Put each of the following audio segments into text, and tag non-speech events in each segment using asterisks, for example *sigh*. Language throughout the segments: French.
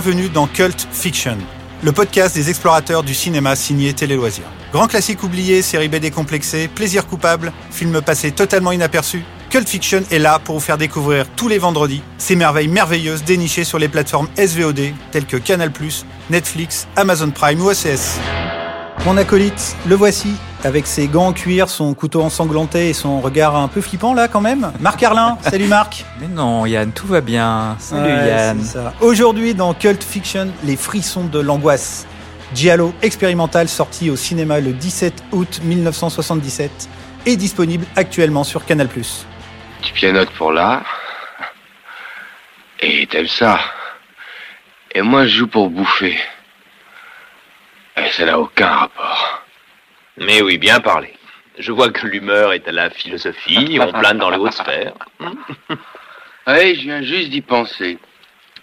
bienvenue dans Cult Fiction, le podcast des explorateurs du cinéma signé Télé Loisirs. Grand classique oublié, série B décomplexée, plaisir coupable, film passé totalement inaperçu, Cult Fiction est là pour vous faire découvrir tous les vendredis ces merveilles merveilleuses dénichées sur les plateformes SVOD telles que Canal+, Netflix, Amazon Prime ou OCS. Mon acolyte, le voici, avec ses gants en cuir, son couteau ensanglanté et son regard un peu flippant là quand même. Marc Arlin, *laughs* salut Marc Mais non, Yann, tout va bien. Salut Ouais, Yann. Aujourd'hui dans Cult Fiction, les frissons de l'angoisse. Giallo expérimental sorti au cinéma le 17 août 1977 et disponible actuellement sur Canal+. Tu pianotes pour l'art. Et t'aimes ça. Et moi, je joue pour bouffer. Et ça n'a aucun rapport. Mais oui, bien parlé. Je vois que l'humeur est à la philosophie, *laughs* on plane dans les hautes sphères. *laughs* Oui, je viens juste d'y penser.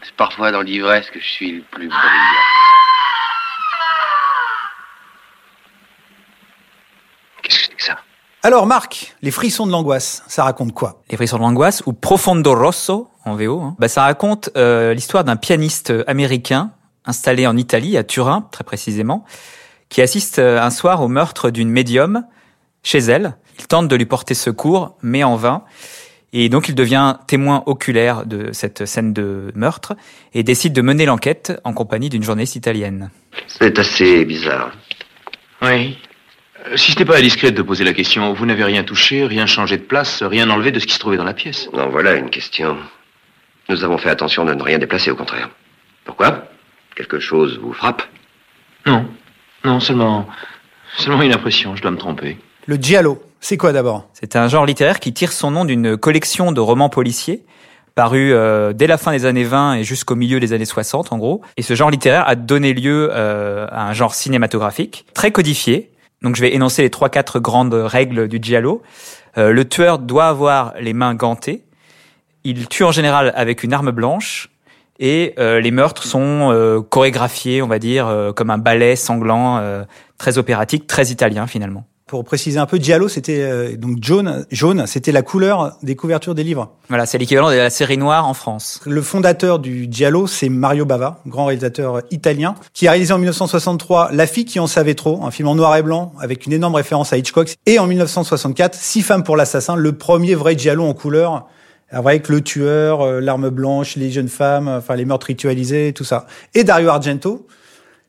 C'est parfois dans l'ivresse que je suis le plus brillant. Qu'est-ce que c'est que ça? Alors Marc, les frissons de l'angoisse, ça raconte quoi? Les frissons de l'angoisse ou Profondo Rosso en VO. hein. Bah, ça raconte euh, l'histoire d'un pianiste américain installé en Italie, à Turin très précisément, qui assiste euh, un soir au meurtre d'une médium chez elle. Il tente de lui porter secours, mais en vain. Et donc il devient témoin oculaire de cette scène de meurtre et décide de mener l'enquête en compagnie d'une journaliste italienne. C'est assez bizarre. Oui. Euh, Si ce n'est pas indiscret de poser la question, vous n'avez rien touché, rien changé de place, rien enlevé de ce qui se trouvait dans la pièce. Non, voilà une question. Nous avons fait attention de ne rien déplacer, au contraire. Pourquoi? Quelque chose vous frappe? Non. Non, seulement. Seulement une impression, je dois me tromper. Le Giallo, c'est quoi d'abord? C'est un genre littéraire qui tire son nom d'une collection de romans policiers parus euh, dès la fin des années 20 et jusqu'au milieu des années 60 en gros. Et ce genre littéraire a donné lieu euh, à un genre cinématographique très codifié. Donc je vais énoncer les trois quatre grandes règles du giallo. Euh, le tueur doit avoir les mains gantées. Il tue en général avec une arme blanche. Et euh, les meurtres sont euh, chorégraphiés, on va dire, euh, comme un ballet sanglant, euh, très opératique, très italien finalement. Pour préciser un peu, Giallo, c'était euh, donc jaune, jaune, c'était la couleur des couvertures des livres. Voilà, c'est l'équivalent de la série noire en France. Le fondateur du Giallo, c'est Mario Bava, grand réalisateur italien, qui a réalisé en 1963 La fille qui en savait trop, un film en noir et blanc avec une énorme référence à Hitchcock, et en 1964 Six femmes pour l'assassin, le premier vrai Giallo en couleur, avec le tueur, euh, l'arme blanche, les jeunes femmes, euh, enfin les meurtres ritualisés, tout ça. Et Dario Argento,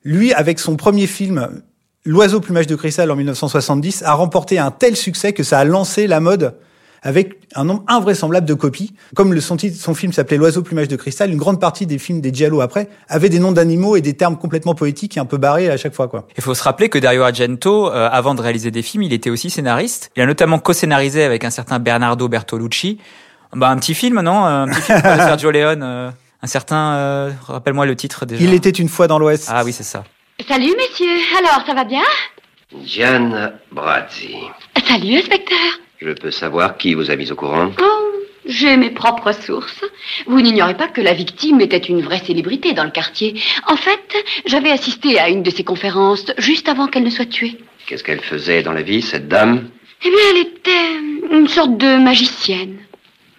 lui, avec son premier film L'oiseau plumage de cristal en 1970, a remporté un tel succès que ça a lancé la mode avec un nombre invraisemblable de copies. Comme le, son, titre- son film s'appelait L'oiseau plumage de cristal, une grande partie des films des Giallo après avaient des noms d'animaux et des termes complètement poétiques et un peu barrés à chaque fois. quoi. Il faut se rappeler que Dario Argento, euh, avant de réaliser des films, il était aussi scénariste. Il a notamment co-scénarisé avec un certain Bernardo Bertolucci. Bah, un petit film, non Un petit film de *laughs* Sergio Leone. euh, un certain, euh, rappelle-moi le titre déjà. Il était une fois dans l'Ouest. Ah oui, c'est ça. Salut, messieurs. Alors, ça va bien? Gian Brazzi. Salut, inspecteur. Je peux savoir qui vous a mis au courant? Oh, j'ai mes propres sources. Vous n'ignorez pas que la victime était une vraie célébrité dans le quartier. En fait, j'avais assisté à une de ses conférences juste avant qu'elle ne soit tuée. Qu'est-ce qu'elle faisait dans la vie, cette dame? Eh bien, elle était une sorte de magicienne.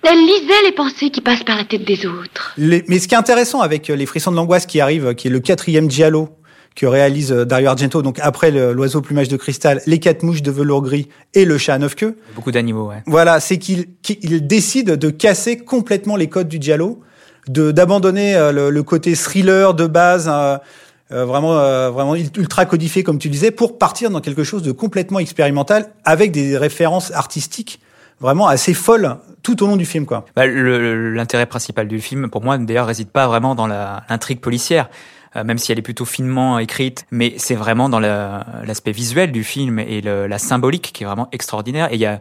Elle lisait les pensées qui passent par la tête des autres. Les- mais ce qui est intéressant avec euh, les frissons de l'angoisse qui arrivent, qui est le quatrième Giallo que réalise euh, Dario Argento, donc après l'oiseau plumage de cristal, les quatre mouches de velours gris et le chat à neuf queues. Beaucoup d'animaux, ouais. Voilà, c'est qu'il qu'il décide de casser complètement les codes du Giallo, de d'abandonner euh, le, le côté thriller de base, euh, euh, vraiment euh, vraiment ultra codifié comme tu disais, pour partir dans quelque chose de complètement expérimental avec des références artistiques vraiment assez folles tout au long du film, quoi. Bah, L'intérêt principal du film, pour moi, d'ailleurs, réside pas vraiment dans l'intrigue policière, euh, même si elle est plutôt finement écrite, mais c'est vraiment dans la- l'aspect visuel du film et le- la symbolique qui est vraiment extraordinaire. Et il y a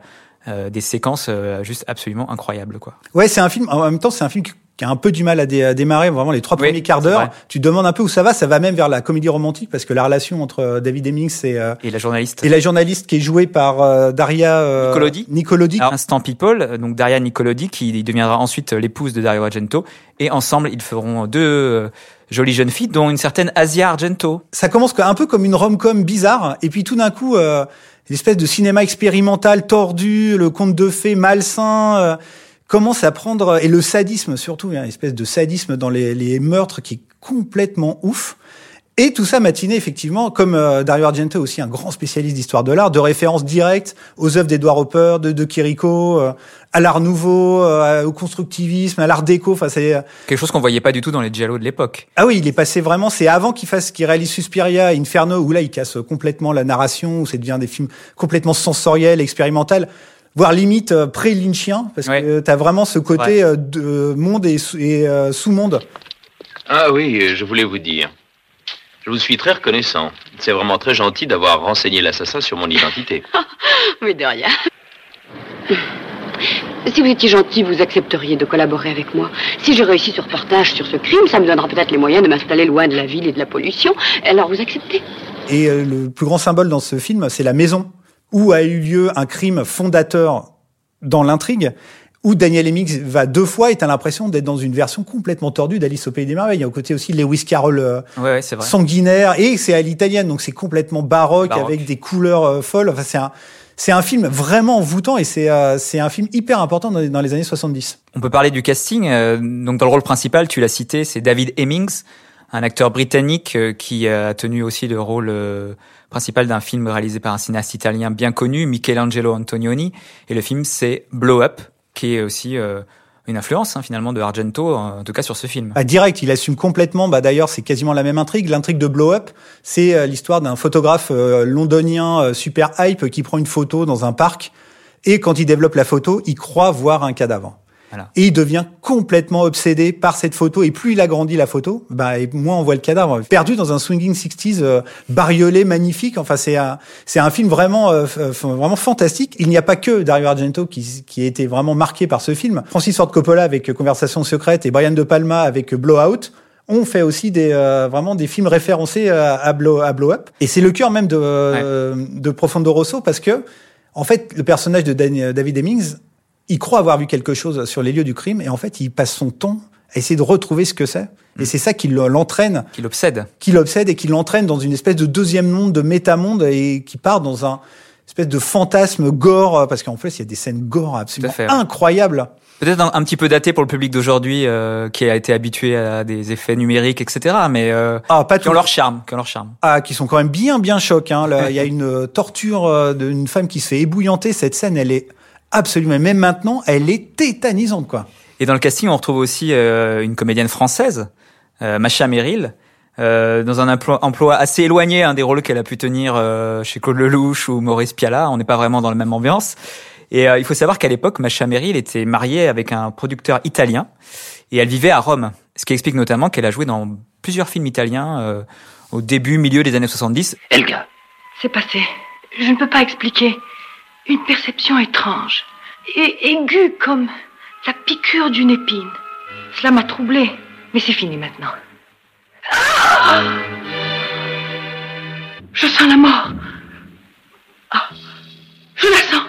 euh, des séquences euh, juste absolument incroyables, quoi. Ouais, c'est un film. En même temps, c'est un film qui a un peu du mal à, dé- à démarrer. Vraiment, les trois Oui, premiers quarts d'heure, tu te demandes un peu où ça va. Ça va même vers la comédie romantique parce que la relation entre euh, David Hemmings et, euh, Et la journaliste. et la journaliste qui est jouée par euh, Daria euh, Nicolodi. Nicolodi. Alors, Instant People, donc Daria Nicolodi, qui deviendra ensuite euh, l'épouse de Dario Argento, et ensemble ils feront deux jolies jeunes filles, dont une certaine Asia Argento. ça commence un peu comme une rom-com bizarre, et puis tout d'un coup, euh, l'espèce de cinéma expérimental tordu, le conte de fées malsain, euh, commence à prendre et le sadisme surtout, il y a une espèce de sadisme dans les, les meurtres qui est complètement ouf. Et tout ça matiné effectivement, comme euh, Dario Argento aussi un grand spécialiste d'histoire de l'art, de références directes aux œuvres d'Edouard Hopper, de, de Chirico, euh, à l'art nouveau, euh, au constructivisme, à l'art déco. Enfin, c'est quelque chose qu'on voyait pas du tout dans les giallo de l'époque. Ah oui, il est passé vraiment. C'est avant qu'il fasse, qu'il réalise Suspiria, Inferno, où là il casse complètement la narration, où ça devient des films complètement sensoriels, expérimentaux voire limite pré-lynchien, parce que tu as vraiment ce côté de monde et, et sous-monde. Ah oui, je voulais vous dire. Je vous suis très reconnaissant. C'est vraiment très gentil d'avoir renseigné l'assassin sur mon identité. *laughs* Mais de rien. Si vous étiez gentil, vous accepteriez de collaborer avec moi. Si je réussis ce reportage sur ce crime, ça me donnera peut-être les moyens de m'installer loin de la ville et de la pollution. Alors vous acceptez? Et euh, le plus grand symbole dans ce film, c'est la maison où a eu lieu un crime fondateur dans l'intrigue où Daniel Hemmings va deux fois et t'as l'impression d'être dans une version complètement tordue d'Alice au Pays des Merveilles. Il y a au côté aussi Lewis Carroll euh, ouais, sanguinaire et c'est à l'italienne, donc c'est complètement baroque, avec des couleurs euh, folles. Enfin, c'est un, c'est un film vraiment envoûtant et c'est euh, c'est un film hyper important dans, dans, les années 70. On peut parler du casting. donc dans le rôle principal, tu l'as cité, c'est David Hemmings, un acteur britannique qui a tenu aussi le rôle principal d'un film réalisé par un cinéaste italien bien connu, Michelangelo Antonioni. Et le film, c'est Blow Up, qui est aussi euh, une influence hein, finalement de Argento, en tout cas sur ce film. Bah, direct, il assume complètement. Bah d'ailleurs, c'est quasiment la même intrigue. L'intrigue de Blow Up, c'est euh, l'histoire d'un photographe euh, londonien super hype qui prend une photo dans un parc et quand il développe la photo, il croit voir un cadavre. Et il devient complètement obsédé par cette photo. Et plus il agrandit la photo, bah, et moins on voit le cadavre. Perdu dans un swinging 60s euh, bariolé, magnifique. Enfin, c'est un, c'est un film vraiment, euh, vraiment fantastique. Il n'y a pas que Dario Argento qui, qui a été vraiment marqué par ce film. Francis Ford Coppola avec Conversation secrète et Brian De Palma avec Blowout ont fait aussi des euh, vraiment des films référencés à, Blow, à Blow Up. Et c'est le cœur même de, de Profondo Rosso parce que en fait, le personnage de David Hemmings il croit avoir vu quelque chose sur les lieux du crime et en fait, il passe son temps à essayer de retrouver ce que c'est. Et mm. c'est ça qui l'entraîne. Qui l'obsède. Qui l'obsède et qui l'entraîne dans une espèce de deuxième monde, de métamonde et qui part dans un espèce de fantasme gore, parce qu'en fait, il y a des scènes gore absolument incroyables. Peut-être un, petit peu daté pour le public d'aujourd'hui, euh, qui a été habitué à des effets numériques, etc. Mais euh, ah, pas qui ont leur charme, qui ont leur charme. Ah, qui sont quand même bien, bien chocs. Hein. *laughs* il y a une torture euh, d'une femme qui se fait ébouillanter. Cette scène, elle est absolument. Même maintenant, elle est tétanisante, quoi. Et dans le casting, on retrouve aussi euh, une comédienne française, euh, Macha Merrill, euh, dans un emploi, assez éloigné hein, des rôles qu'elle a pu tenir euh, chez Claude Lelouch ou Maurice Piala. On n'est pas vraiment dans la même ambiance. Et euh, il faut savoir qu'à l'époque, Macha Merrill était mariée avec un producteur italien et elle vivait à Rome. Ce qui explique notamment qu'elle a joué dans plusieurs films italiens au début, milieu des années 70. Elga. C'est passé. Je ne peux pas expliquer une perception étrange et aiguë comme la piqûre d'une épine. Cela m'a troublée, mais c'est fini maintenant. Ah je sens la mort. Ah, je la sens.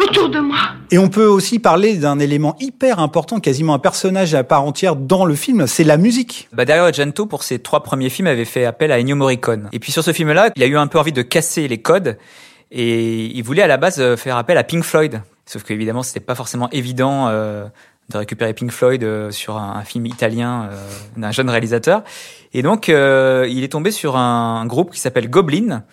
Autour de moi. Et on peut aussi parler d'un élément hyper important, quasiment un personnage à part entière dans le film, c'est la musique. Bah Dario Argento, pour ses trois premiers films, avait fait appel à Ennio Morricone. Et puis sur ce film-là, il a eu un peu envie de casser les codes et il voulait à la base euh, faire appel à Pink Floyd. Sauf qu'évidemment, c'était pas forcément évident euh, de récupérer Pink Floyd euh, sur un, film italien d'un jeune réalisateur. Et donc, il est tombé sur un groupe qui s'appelle Goblin,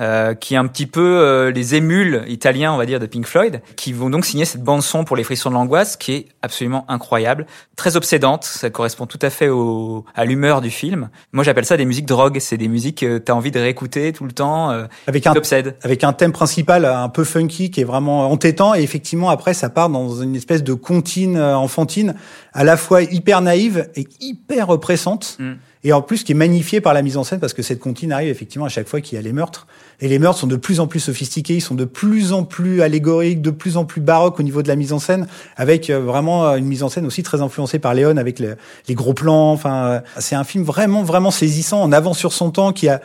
euh, qui est un petit peu euh, les émules italiens, on va dire, de Pink Floyd, qui vont donc signer cette bande son pour les frissons de l'angoisse, qui est absolument incroyable, très obsédante. Ça correspond tout à fait au, à l'humeur du film. Moi, j'appelle ça des musiques drogue. C'est des musiques que t'as envie de réécouter tout le temps, euh, avec un avec un thème principal un peu funky qui est vraiment entêtant. Et effectivement, après, ça part dans une espèce de comptine enfantine, à la fois hyper naïve et hyper oppressante. Mm. Et en plus, qui est magnifié par la mise en scène, parce que cette comptine arrive effectivement à chaque fois qu'il y a les meurtres. Et les meurtres sont de plus en plus sophistiqués, ils sont de plus en plus allégoriques, de plus en plus baroques au niveau de la mise en scène, avec euh, vraiment euh, une mise en scène aussi très influencée par Léon, avec les, gros plans. Enfin, euh, c'est un film vraiment, vraiment saisissant, en avant sur son temps, qui a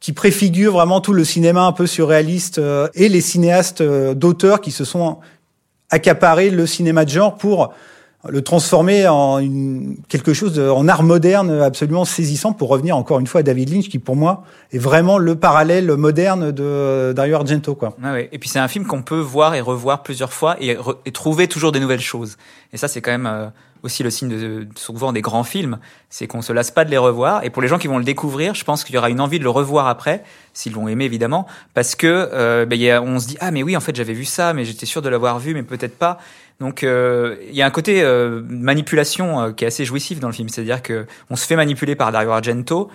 qui préfigure vraiment tout le cinéma un peu surréaliste et les cinéastes d'auteurs qui se sont accaparés le cinéma de genre pour le transformer en une, quelque chose de, en art moderne absolument saisissant pour revenir encore une fois à David Lynch qui pour moi est vraiment le parallèle moderne de Dario Argento quoi. Ah ouais. Et puis c'est un film qu'on peut voir et revoir plusieurs fois et, et, trouver toujours des nouvelles choses. Et ça c'est quand même euh, aussi le signe de, souvent des grands films, c'est qu'on se lasse pas de les revoir. Et pour les gens qui vont le découvrir, je pense qu'il y aura une envie de le revoir après, s'ils l'ont aimé évidemment, parce que euh, ben, y a, on se dit ah mais oui en fait j'avais vu ça, mais j'étais sûr de l'avoir vu, mais peut-être pas. Donc euh, il y a un côté euh, manipulation euh, qui est assez jouissif dans le film, c'est-à-dire que on se fait manipuler par Dario Argento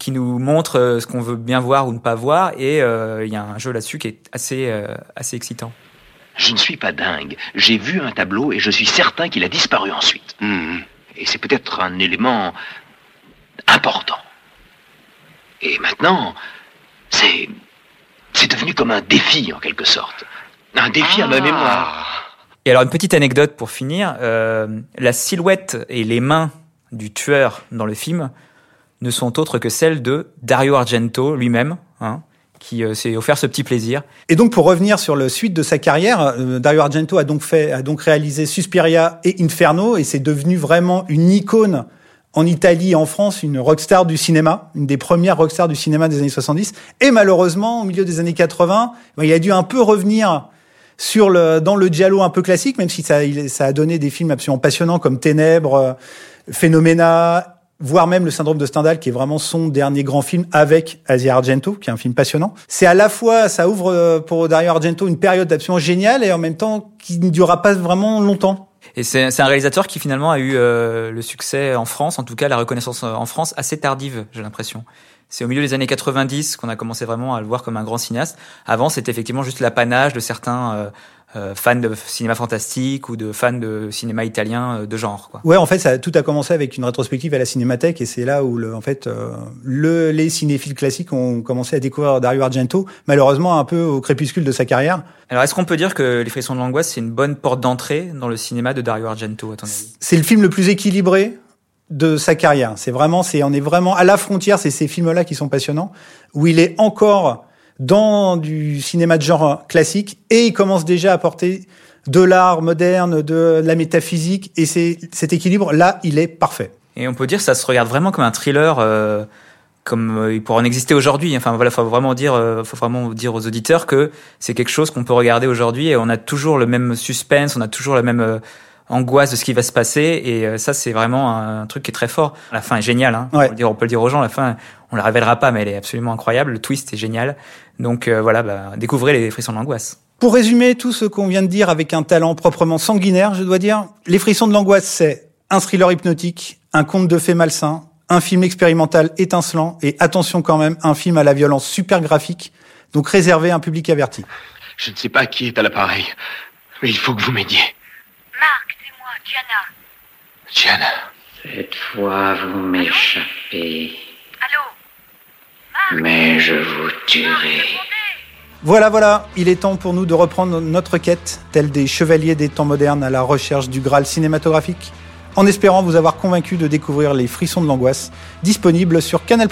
qui nous montre euh, ce qu'on veut bien voir ou ne pas voir, et il y a un jeu là-dessus qui est assez assez excitant. Je ne suis pas dingue. J'ai vu un tableau et je suis certain qu'il a disparu ensuite. Mhm. Et c'est peut-être un élément important. Et maintenant, c'est c'est devenu comme un défi en quelque sorte. Un défi à ma mémoire. Et alors une petite anecdote pour finir, euh, la silhouette et les mains du tueur dans le film ne sont autres que celles de Dario Argento lui-même, hein, qui euh, s'est offert ce petit plaisir. Et donc pour revenir sur le suite de sa carrière, euh, Dario Argento a donc fait, a donc réalisé Suspiria et Inferno, et c'est devenu vraiment une icône en Italie et en France, une rockstar du cinéma, une des premières rockstars du cinéma des années 70. Et malheureusement, au milieu des années 80, ben, il a dû un peu revenir sur le, dans le giallo un peu classique, même si ça, ça a donné des films absolument passionnants comme Ténèbres, euh, Phénoména, voire même le syndrome de Stendhal, qui est vraiment son dernier grand film avec Asia Argento, qui est un film passionnant. C'est à la fois, ça ouvre euh, pour Dario Argento une période absolument géniale et en même temps qui ne durera pas vraiment longtemps. Et c'est c'est un réalisateur qui finalement a eu euh, le succès en France, en tout cas la reconnaissance euh, en France, assez tardive, j'ai l'impression. C'est au milieu des années 90 qu'on a commencé vraiment à le voir comme un grand cinéaste. Avant, c'était effectivement juste l'apanage de certains euh, euh, fans de cinéma fantastique ou de fans de cinéma italien euh, de genre. Quoi. Ouais, en fait, ça, tout a commencé avec une rétrospective à la Cinémathèque et c'est là où, le, en fait, euh, le, les cinéphiles classiques ont commencé à découvrir Dario Argento, malheureusement un peu au crépuscule de sa carrière. Alors, est-ce qu'on peut dire que Les Frissons de l'angoisse, c'est une bonne porte d'entrée dans le cinéma de Dario Argento, à ton avis? C'est le film le plus équilibré de sa carrière. C'est vraiment, c'est, on est vraiment à la frontière. C'est ces films-là qui sont passionnants, où il est encore dans du cinéma de genre classique et il commence déjà à porter de l'art moderne, de la métaphysique et c'est cet équilibre là, il est parfait. Et on peut dire ça se regarde vraiment comme un thriller, euh, comme euh, il pourrait en exister aujourd'hui. Enfin voilà, faut vraiment dire, euh, faut vraiment dire aux auditeurs que c'est quelque chose qu'on peut regarder aujourd'hui et on a toujours le même suspense, on a toujours la même euh, angoisse de ce qui va se passer et euh, ça c'est vraiment un, truc qui est très fort. La fin est géniale, hein. Ouais. on, peut le dire, on peut le dire aux gens. La fin, on la révélera pas, mais elle est absolument incroyable. Le twist est génial. Donc euh, voilà, bah, découvrez les frissons de l'angoisse. Pour résumer tout ce qu'on vient de dire avec un talent proprement sanguinaire, je dois dire, Les Frissons de l'angoisse, c'est un thriller hypnotique, un conte de fées malsain, un film expérimental étincelant et attention quand même, un film à la violence super graphique, donc réservé à un public averti. Je ne sais pas qui est à l'appareil, mais il faut que vous m'aidiez. Diana. Diana. Cette fois, vous m'échappez, Allô mais je vous tuerai. Voilà, voilà, il est temps pour nous de reprendre notre quête, telle des chevaliers des temps modernes à la recherche du Graal cinématographique, en espérant vous avoir convaincu de découvrir Les Frissons de l'angoisse, disponible sur Canal+.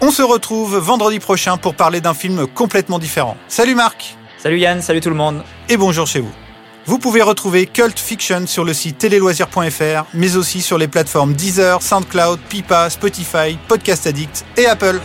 On se retrouve vendredi prochain pour parler d'un film complètement différent. Salut Marc Salut Yann, salut tout le monde. et bonjour chez vous. Vous pouvez retrouver Cult Fiction sur le site téléloisirs.fr, mais aussi sur les plateformes Deezer, SoundCloud, Pipa, Spotify, Podcast Addict et Apple.